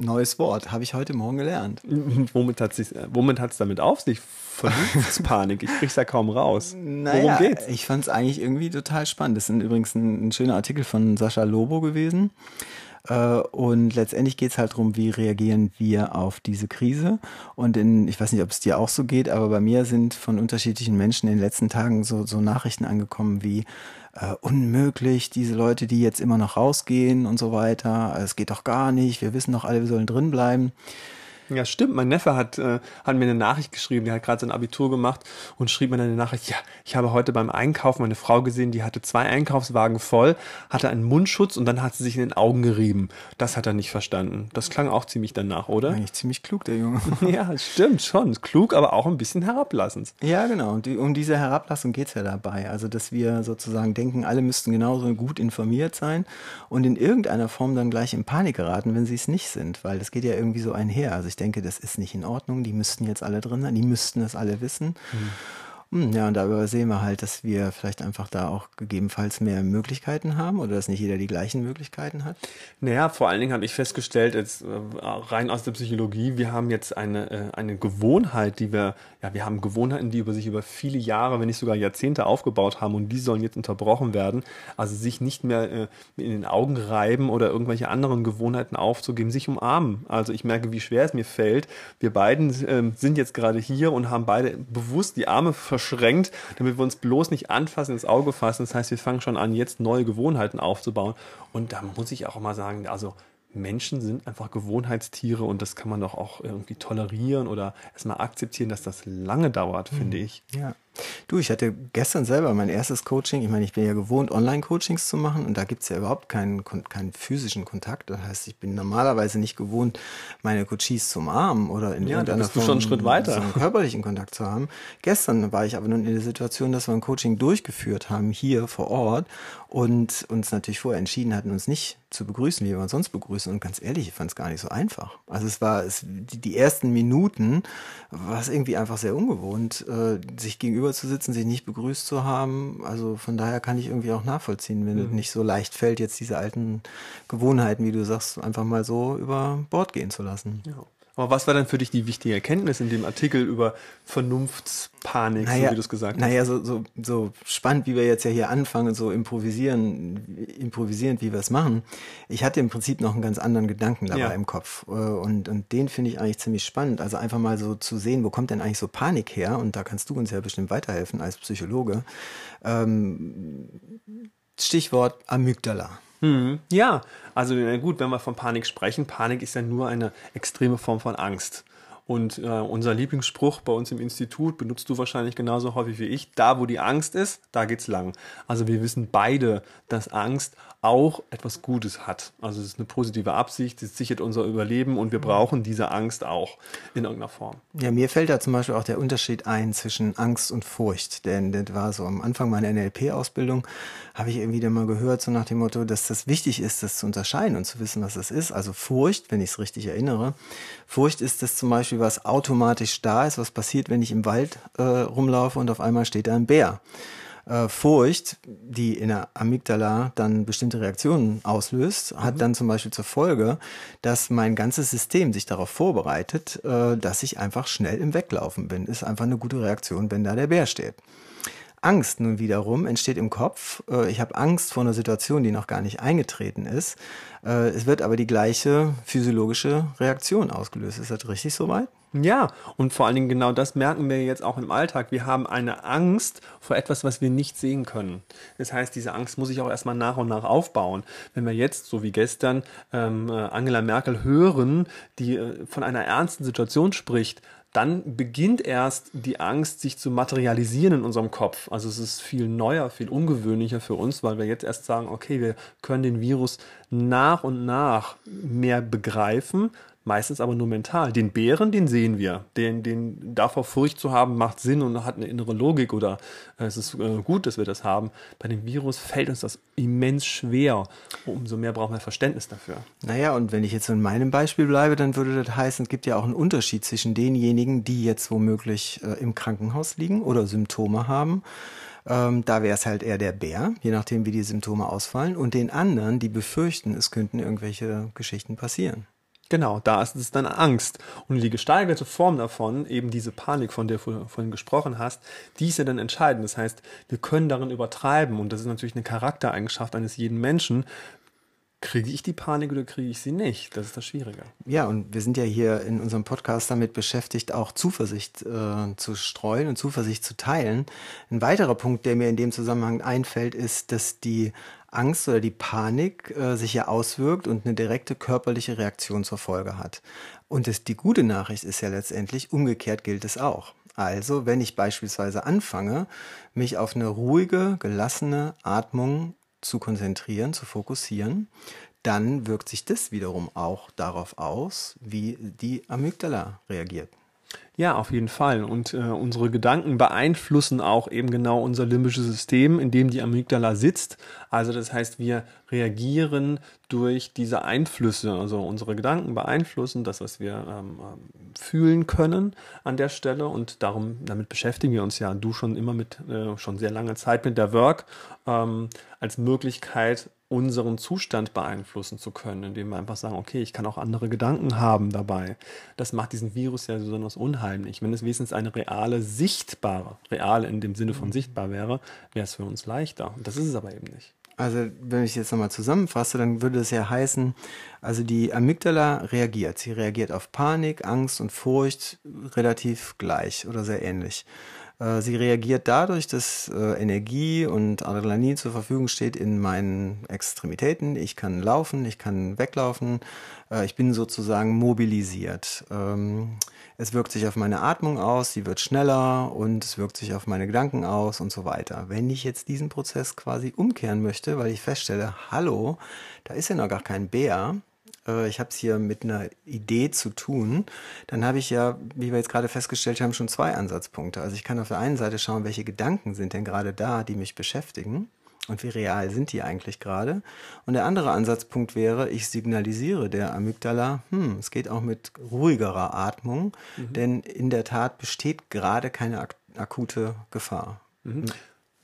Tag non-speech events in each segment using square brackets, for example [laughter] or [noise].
Neues Wort, habe ich heute Morgen gelernt. [laughs] Womit hat es womit damit auf sich? Vernunftspanik, ich krieg's ja kaum raus. Naja, Worum geht's? Ich fand es eigentlich irgendwie total spannend. Das ist übrigens ein, ein schöner Artikel von Sascha Lobo gewesen. Äh, und letztendlich geht es halt darum, wie reagieren wir auf diese Krise. Und in, ich weiß nicht, ob es dir auch so geht, aber bei mir sind von unterschiedlichen Menschen in den letzten Tagen so, so Nachrichten angekommen wie äh, unmöglich, diese Leute, die jetzt immer noch rausgehen und so weiter. Es geht doch gar nicht. Wir wissen doch alle, wir sollen drin bleiben. Ja, stimmt. Mein Neffe hat, äh, hat mir eine Nachricht geschrieben. Der hat gerade sein Abitur gemacht und schrieb mir eine Nachricht. Ja, ich habe heute beim Einkaufen meine Frau gesehen, die hatte zwei Einkaufswagen voll, hatte einen Mundschutz und dann hat sie sich in den Augen gerieben. Das hat er nicht verstanden. Das klang auch ziemlich danach, oder? Eigentlich ziemlich klug, der Junge. [laughs] ja, stimmt schon. Klug, aber auch ein bisschen herablassend. Ja, genau. Und um diese Herablassung geht's ja dabei. Also, dass wir sozusagen denken, alle müssten genauso gut informiert sein und in irgendeiner Form dann gleich in Panik geraten, wenn sie es nicht sind, weil das geht ja irgendwie so einher. Also ich denke, das ist nicht in Ordnung, die müssten jetzt alle drin sein, die müssten das alle wissen. Mhm. Hm, ja, und da übersehen wir halt, dass wir vielleicht einfach da auch gegebenenfalls mehr Möglichkeiten haben oder dass nicht jeder die gleichen Möglichkeiten hat. Naja, vor allen Dingen habe ich festgestellt, jetzt äh, rein aus der Psychologie, wir haben jetzt eine, äh, eine Gewohnheit, die wir, ja, wir haben Gewohnheiten, die über sich über viele Jahre, wenn nicht sogar Jahrzehnte aufgebaut haben und die sollen jetzt unterbrochen werden. Also sich nicht mehr äh, in den Augen reiben oder irgendwelche anderen Gewohnheiten aufzugeben, sich umarmen. Also ich merke, wie schwer es mir fällt. Wir beiden äh, sind jetzt gerade hier und haben beide bewusst die Arme verschränkt verschränkt, damit wir uns bloß nicht anfassen, ins Auge fassen. Das heißt, wir fangen schon an, jetzt neue Gewohnheiten aufzubauen. Und da muss ich auch mal sagen, also Menschen sind einfach Gewohnheitstiere und das kann man doch auch irgendwie tolerieren oder erstmal akzeptieren, dass das lange dauert, finde mhm. ich. Ja. Du, ich hatte gestern selber mein erstes Coaching. Ich meine, ich bin ja gewohnt, Online-Coachings zu machen und da gibt es ja überhaupt keinen, keinen physischen Kontakt. Das heißt, ich bin normalerweise nicht gewohnt, meine Coaches zu umarmen oder in ja, irgendeiner Form schon einen Schritt weiter. So einen körperlichen Kontakt zu haben. Gestern war ich aber nun in der Situation, dass wir ein Coaching durchgeführt haben, hier vor Ort und uns natürlich vorher entschieden hatten, uns nicht zu begrüßen, wie wir uns sonst begrüßen. Und ganz ehrlich, ich fand es gar nicht so einfach. Also es war es, die, die ersten Minuten war es irgendwie einfach sehr ungewohnt, äh, sich gegenüber gegenüber zu sitzen, sich nicht begrüßt zu haben. Also von daher kann ich irgendwie auch nachvollziehen, wenn mhm. es nicht so leicht fällt, jetzt diese alten Gewohnheiten, wie du sagst, einfach mal so über Bord gehen zu lassen. Ja. Aber was war dann für dich die wichtige Erkenntnis in dem Artikel über Vernunftspanik, naja, so wie du es gesagt hast? Naja, so, so, so spannend, wie wir jetzt ja hier anfangen, so improvisieren, improvisierend, wie wir es machen. Ich hatte im Prinzip noch einen ganz anderen Gedanken dabei ja. im Kopf. Äh, und, und den finde ich eigentlich ziemlich spannend. Also einfach mal so zu sehen, wo kommt denn eigentlich so Panik her? Und da kannst du uns ja bestimmt weiterhelfen als Psychologe. Ähm, Stichwort Amygdala. Mhm. Ja, also gut, wenn wir von Panik sprechen, Panik ist ja nur eine extreme Form von Angst. Und äh, unser Lieblingsspruch bei uns im Institut benutzt du wahrscheinlich genauso häufig wie ich. Da, wo die Angst ist, da geht's lang. Also wir wissen beide, dass Angst auch etwas Gutes hat. Also es ist eine positive Absicht, es sichert unser Überleben und wir brauchen diese Angst auch in irgendeiner Form. Ja, mir fällt da zum Beispiel auch der Unterschied ein zwischen Angst und Furcht. Denn das war so am Anfang meiner NLP-Ausbildung, habe ich irgendwie dann mal gehört, so nach dem Motto, dass das wichtig ist, das zu unterscheiden und zu wissen, was das ist. Also Furcht, wenn ich es richtig erinnere. Furcht ist das zum Beispiel, was automatisch da ist, was passiert, wenn ich im Wald äh, rumlaufe und auf einmal steht da ein Bär äh, Furcht, die in der Amygdala dann bestimmte Reaktionen auslöst, hat mhm. dann zum Beispiel zur Folge, dass mein ganzes System sich darauf vorbereitet, äh, dass ich einfach schnell im Weglaufen bin. Ist einfach eine gute Reaktion, wenn da der Bär steht. Angst nun wiederum entsteht im Kopf. Äh, ich habe Angst vor einer Situation, die noch gar nicht eingetreten ist. Äh, es wird aber die gleiche physiologische Reaktion ausgelöst. Ist das richtig soweit? Ja, und vor allen Dingen genau das merken wir jetzt auch im Alltag. Wir haben eine Angst vor etwas, was wir nicht sehen können. Das heißt, diese Angst muss sich auch erstmal nach und nach aufbauen. Wenn wir jetzt, so wie gestern, ähm, äh, Angela Merkel hören, die äh, von einer ernsten Situation spricht, dann beginnt erst die Angst, sich zu materialisieren in unserem Kopf. Also es ist viel neuer, viel ungewöhnlicher für uns, weil wir jetzt erst sagen, okay, wir können den Virus nach und nach mehr begreifen, meistens aber nur mental. Den Bären, den sehen wir. Den, den davor Furcht zu haben, macht Sinn und hat eine innere Logik oder äh, es ist äh, gut, dass wir das haben. Bei dem Virus fällt uns das immens schwer. Umso mehr brauchen wir Verständnis dafür. Naja, und wenn ich jetzt in meinem Beispiel bleibe, dann würde das heißen, es gibt ja auch einen Unterschied zwischen denjenigen, die jetzt womöglich äh, im Krankenhaus liegen oder Symptome haben ähm, da wäre es halt eher der Bär, je nachdem, wie die Symptome ausfallen. Und den anderen, die befürchten, es könnten irgendwelche Geschichten passieren. Genau, da ist es dann Angst. Und die gesteigerte Form davon, eben diese Panik, von der du vorhin gesprochen hast, die ist ja dann entscheidend. Das heißt, wir können darin übertreiben. Und das ist natürlich eine Charaktereigenschaft eines jeden Menschen, Kriege ich die Panik oder kriege ich sie nicht? Das ist das Schwierige. Ja, und wir sind ja hier in unserem Podcast damit beschäftigt, auch Zuversicht äh, zu streuen und Zuversicht zu teilen. Ein weiterer Punkt, der mir in dem Zusammenhang einfällt, ist, dass die Angst oder die Panik äh, sich ja auswirkt und eine direkte körperliche Reaktion zur Folge hat. Und das, die gute Nachricht ist ja letztendlich, umgekehrt gilt es auch. Also, wenn ich beispielsweise anfange, mich auf eine ruhige, gelassene Atmung zu konzentrieren, zu fokussieren, dann wirkt sich das wiederum auch darauf aus, wie die Amygdala reagiert. Ja, auf jeden Fall. Und äh, unsere Gedanken beeinflussen auch eben genau unser limbisches System, in dem die Amygdala sitzt. Also das heißt, wir reagieren durch diese Einflüsse. Also unsere Gedanken beeinflussen das, was wir ähm, ähm, fühlen können an der Stelle. Und darum, damit beschäftigen wir uns ja, du schon immer mit, äh, schon sehr lange Zeit mit der Work ähm, als Möglichkeit, unseren Zustand beeinflussen zu können, indem wir einfach sagen, okay, ich kann auch andere Gedanken haben dabei. Das macht diesen Virus ja besonders unheimlich. Wenn es wenigstens eine reale, sichtbare, real in dem Sinne von sichtbar wäre, wäre es für uns leichter. Und das ist es aber eben nicht. Also, wenn ich jetzt nochmal zusammenfasse, dann würde es ja heißen, also die Amygdala reagiert. Sie reagiert auf Panik, Angst und Furcht relativ gleich oder sehr ähnlich. Äh, sie reagiert dadurch, dass äh, Energie und Adrenalin zur Verfügung steht in meinen Extremitäten. Ich kann laufen, ich kann weglaufen. Äh, ich bin sozusagen mobilisiert. Ähm, es wirkt sich auf meine Atmung aus, sie wird schneller und es wirkt sich auf meine Gedanken aus und so weiter. Wenn ich jetzt diesen Prozess quasi umkehren möchte, weil ich feststelle, hallo, da ist ja noch gar kein Bär, äh, ich habe es hier mit einer Idee zu tun, dann habe ich ja, wie wir jetzt gerade festgestellt haben, schon zwei Ansatzpunkte. Also ich kann auf der einen Seite schauen, welche Gedanken sind denn gerade da, die mich beschäftigen und wie real sind die eigentlich gerade. Und der andere Ansatzpunkt wäre, ich signalisiere der Amygdala, hm, es geht auch mit ruhigerer Atmung, mhm. denn in der Tat besteht gerade keine ak akute Gefahr. Mhm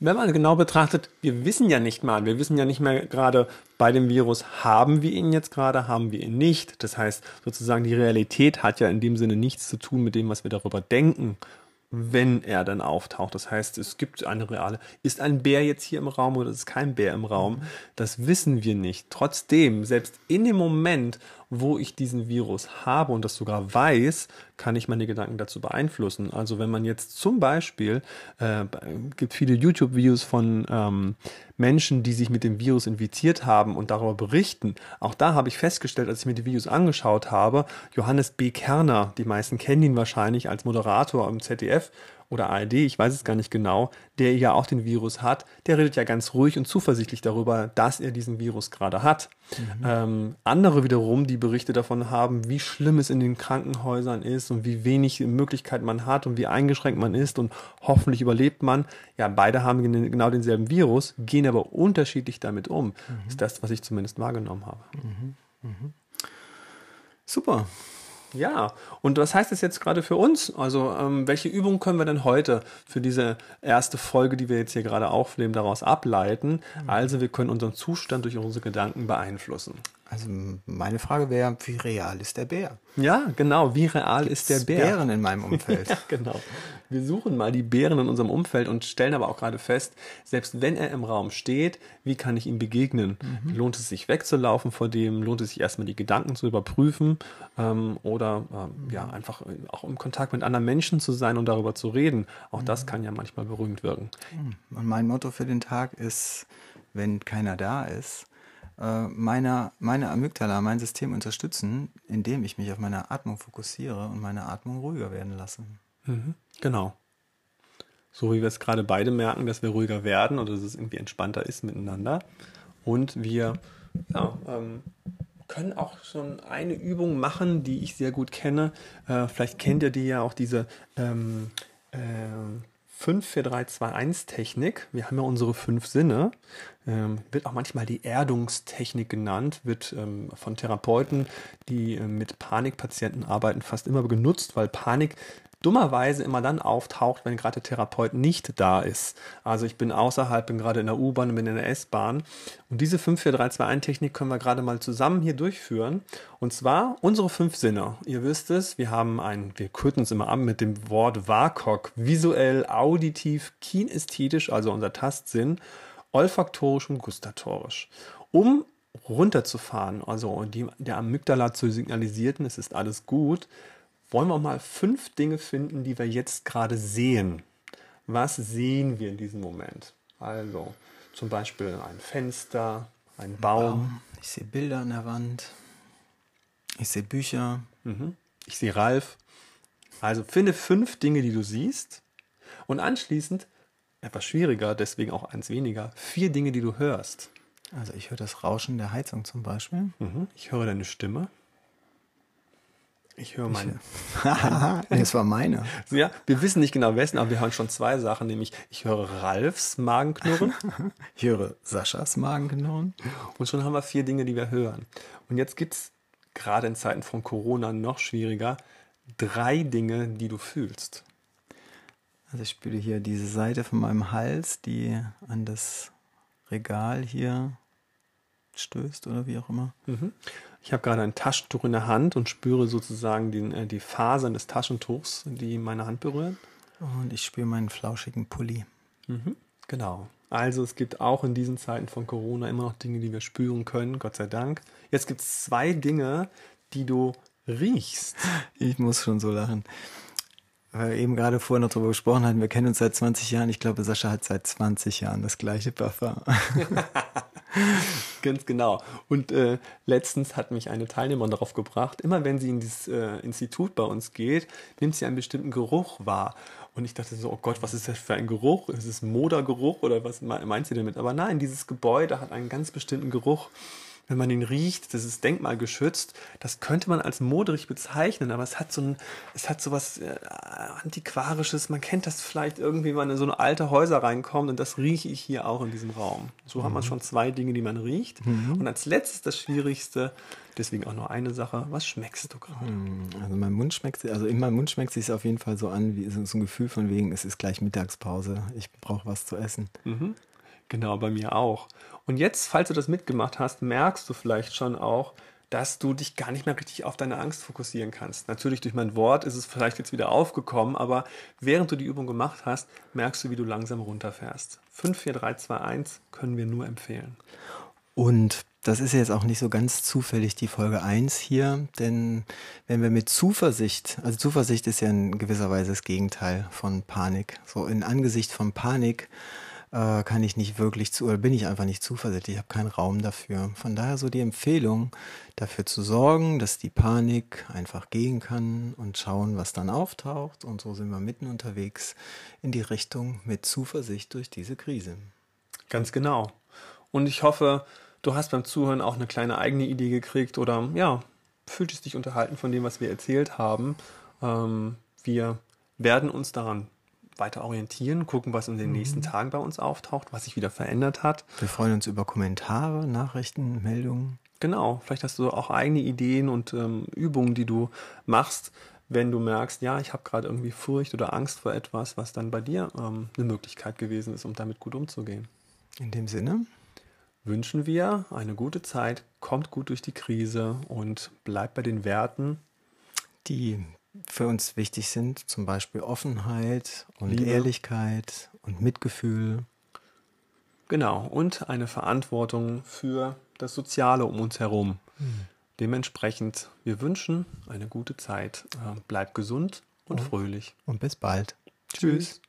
wenn man genau betrachtet, wir wissen ja nicht mal, wir wissen ja nicht mehr gerade bei dem Virus, haben wir ihn jetzt gerade, haben wir ihn nicht. Das heißt, sozusagen die Realität hat ja in dem Sinne nichts zu tun mit dem, was wir darüber denken wenn er dann auftaucht. Das heißt, es gibt eine reale. Ist ein Bär jetzt hier im Raum oder ist kein Bär im Raum? Das wissen wir nicht. Trotzdem, selbst in dem Moment, wo ich diesen Virus habe und das sogar weiß, kann ich meine Gedanken dazu beeinflussen. Also wenn man jetzt zum Beispiel, äh, gibt viele YouTube-Videos von ähm, Menschen, die sich mit dem Virus infiziert haben und darüber berichten. Auch da habe ich festgestellt, als ich mir die Videos angeschaut habe, Johannes B. Kerner, die meisten kennen ihn wahrscheinlich als Moderator im ZDF, oder ARD, ich weiß es gar nicht genau, der ja auch den Virus hat, der redet ja ganz ruhig und zuversichtlich darüber, dass er diesen Virus gerade hat. Mhm. Ähm, andere wiederum, die Berichte davon haben, wie schlimm es in den Krankenhäusern ist und wie wenig Möglichkeiten man hat und wie eingeschränkt man ist und hoffentlich überlebt man. Ja, beide haben genau denselben Virus, gehen aber unterschiedlich damit um. Mhm. Ist das, was ich zumindest wahrgenommen habe. Mhm. mhm. Super. Ja, und was heißt das jetzt gerade für uns? Also, ähm, welche Übungen können wir denn heute für diese erste Folge, die wir jetzt hier gerade aufnehmen, daraus ableiten? Mhm. Also, wir können unseren Zustand durch unsere Gedanken beeinflussen. Also meine Frage wäre, wie real ist der Bär? Ja, genau, wie real Gibt's ist der Bär? Bären in meinem Umfeld. [laughs] ja, genau. Wir suchen mal die Bären in unserem Umfeld und stellen aber auch gerade fest, selbst wenn er im Raum steht, wie kann ich ihm begegnen? Mhm. Lohnt es sich wegzulaufen vor dem? Lohnt es sich erstmal die Gedanken zu überprüfen? Ähm, oder ähm, ja, einfach auch im Kontakt mit anderen Menschen zu sein und darüber zu reden? Auch mhm. das kann ja manchmal beruhigend wirken. Mhm. Und mein Motto für den Tag ist, wenn keiner da ist, äh, meine, meine Amygdala, mein System unterstützen, indem ich mich auf meine Atmung fokussiere und meine Atmung ruhiger werden lasse. Mhm, genau. So wie wir es gerade beide merken, dass wir ruhiger werden oder dass es irgendwie entspannter ist miteinander. Und wir ja, ähm, können auch schon eine Übung machen, die ich sehr gut kenne. Äh, vielleicht kennt ihr die ja auch diese ähm, äh, 5, 4, 3, 2, 1 Technik. Wir haben ja unsere fünf Sinne. Ähm, wird auch manchmal die Erdungstechnik genannt, wird ähm, von Therapeuten, die äh, mit Panikpatienten arbeiten, fast immer genutzt, weil Panik dummerweise immer dann auftaucht, wenn gerade der Therapeut nicht da ist. Also ich bin außerhalb, bin gerade in der U-Bahn und bin in der S-Bahn. Und diese 54321-Technik können wir gerade mal zusammen hier durchführen. Und zwar unsere fünf Sinne. Ihr wisst es, wir haben ein, wir kürzen uns immer an mit dem Wort WAKOK. Visuell, auditiv, kinästhetisch, also unser Tastsinn, olfaktorisch und gustatorisch. Um runterzufahren, also die, der Amygdala zu signalisierten, es ist alles gut, wollen wir mal fünf Dinge finden, die wir jetzt gerade sehen. Was sehen wir in diesem Moment? Also zum Beispiel ein Fenster, ein Baum. Ich sehe Bilder an der Wand. Ich sehe Bücher. Mhm. Ich sehe Ralf. Also finde fünf Dinge, die du siehst. Und anschließend, etwas schwieriger, deswegen auch eins weniger, vier Dinge, die du hörst. Also ich höre das Rauschen der Heizung zum Beispiel. Mhm. Ich höre deine Stimme. Ich höre meine. [laughs] [laughs] das war meine. Ja, wir wissen nicht genau wessen, aber wir hören schon zwei Sachen, nämlich ich höre Ralfs Magenknurren. [laughs] ich höre Saschas Magenknurren. Und schon haben wir vier Dinge, die wir hören. Und jetzt gibt es gerade in Zeiten von Corona noch schwieriger drei Dinge, die du fühlst. Also ich spüre hier diese Seite von meinem Hals, die an das Regal hier stößt oder wie auch immer. Mhm. Ich habe gerade ein Taschentuch in der Hand und spüre sozusagen den, äh, die Fasern des Taschentuchs, die meine Hand berühren. Und ich spüre meinen flauschigen Pulli. Mhm. Genau. Also es gibt auch in diesen Zeiten von Corona immer noch Dinge, die wir spüren können, Gott sei Dank. Jetzt gibt es zwei Dinge, die du riechst. Ich muss schon so lachen. Weil wir eben gerade vorher noch darüber gesprochen hatten, wir kennen uns seit 20 Jahren. Ich glaube, Sascha hat seit 20 Jahren das gleiche Parfum. [laughs] Ganz genau. Und äh, letztens hat mich eine Teilnehmerin darauf gebracht, immer wenn sie in dieses äh, Institut bei uns geht, nimmt sie einen bestimmten Geruch wahr. Und ich dachte so, oh Gott, was ist das für ein Geruch? Ist es Modergeruch oder was meint sie damit? Aber nein, dieses Gebäude hat einen ganz bestimmten Geruch wenn man ihn riecht, das ist denkmalgeschützt, das könnte man als moderig bezeichnen, aber es hat so ein, es hat so was äh, Antiquarisches, man kennt das vielleicht irgendwie, wenn man in so eine alte Häuser reinkommt und das rieche ich hier auch in diesem Raum. So mhm. hat man mhm. schon zwei Dinge, die man riecht. Mhm. Und als letztes das Schwierigste, deswegen auch nur eine Sache, was schmeckst du gerade? Mhm. Also mein Mund schmeckt, also in meinem Mund schmeckt es sich auf jeden Fall so an, wie so ein Gefühl von wegen, es ist gleich Mittagspause, ich brauche was zu essen. Mhm. Genau, bei mir auch. Und jetzt, falls du das mitgemacht hast, merkst du vielleicht schon auch, dass du dich gar nicht mehr richtig auf deine Angst fokussieren kannst. Natürlich durch mein Wort ist es vielleicht jetzt wieder aufgekommen, aber während du die Übung gemacht hast, merkst du, wie du langsam runterfährst. 5, 4, 3, 2, 1 können wir nur empfehlen. Und das ist jetzt auch nicht so ganz zufällig die Folge 1 hier, denn wenn wir mit Zuversicht, also Zuversicht ist ja in gewisser Weise das Gegenteil von Panik. So in Angesicht von Panik äh, kann ich nicht wirklich zu, oder bin ich einfach nicht zuversichtlich, ich habe keinen Raum dafür. Von daher so die Empfehlung, dafür zu sorgen, dass die Panik einfach gehen kann und schauen, was dann auftaucht. Und so sind wir mitten unterwegs in die Richtung mit Zuversicht durch diese Krise. Ganz genau. Und ich hoffe, du hast beim Zuhören auch eine kleine eigene Idee gekriegt oder ja, fühltest dich unterhalten von dem, was wir erzählt haben. Ähm, wir werden uns daran weiter orientieren, gucken, was in den mhm. nächsten Tagen bei uns auftaucht, was sich wieder verändert hat. Wir freuen uns über Kommentare, Nachrichten, Meldungen. Genau, vielleicht hast du auch eigene Ideen und ähm, Übungen, die du machst, wenn du merkst, ja, ich habe gerade irgendwie Furcht oder Angst vor etwas, was dann bei dir ähm, eine Möglichkeit gewesen ist, um damit gut umzugehen. In dem Sinne wünschen wir eine gute Zeit, kommt gut durch die Krise und bleibt bei den Werten, die für uns wichtig sind, zum Beispiel Offenheit und Liebe. Ehrlichkeit und Mitgefühl. Genau, und eine Verantwortung für das Soziale um uns herum. Mhm. Dementsprechend, wir wünschen eine gute Zeit. Äh, bleib gesund und fröhlich. Und bis bald. Tschüss.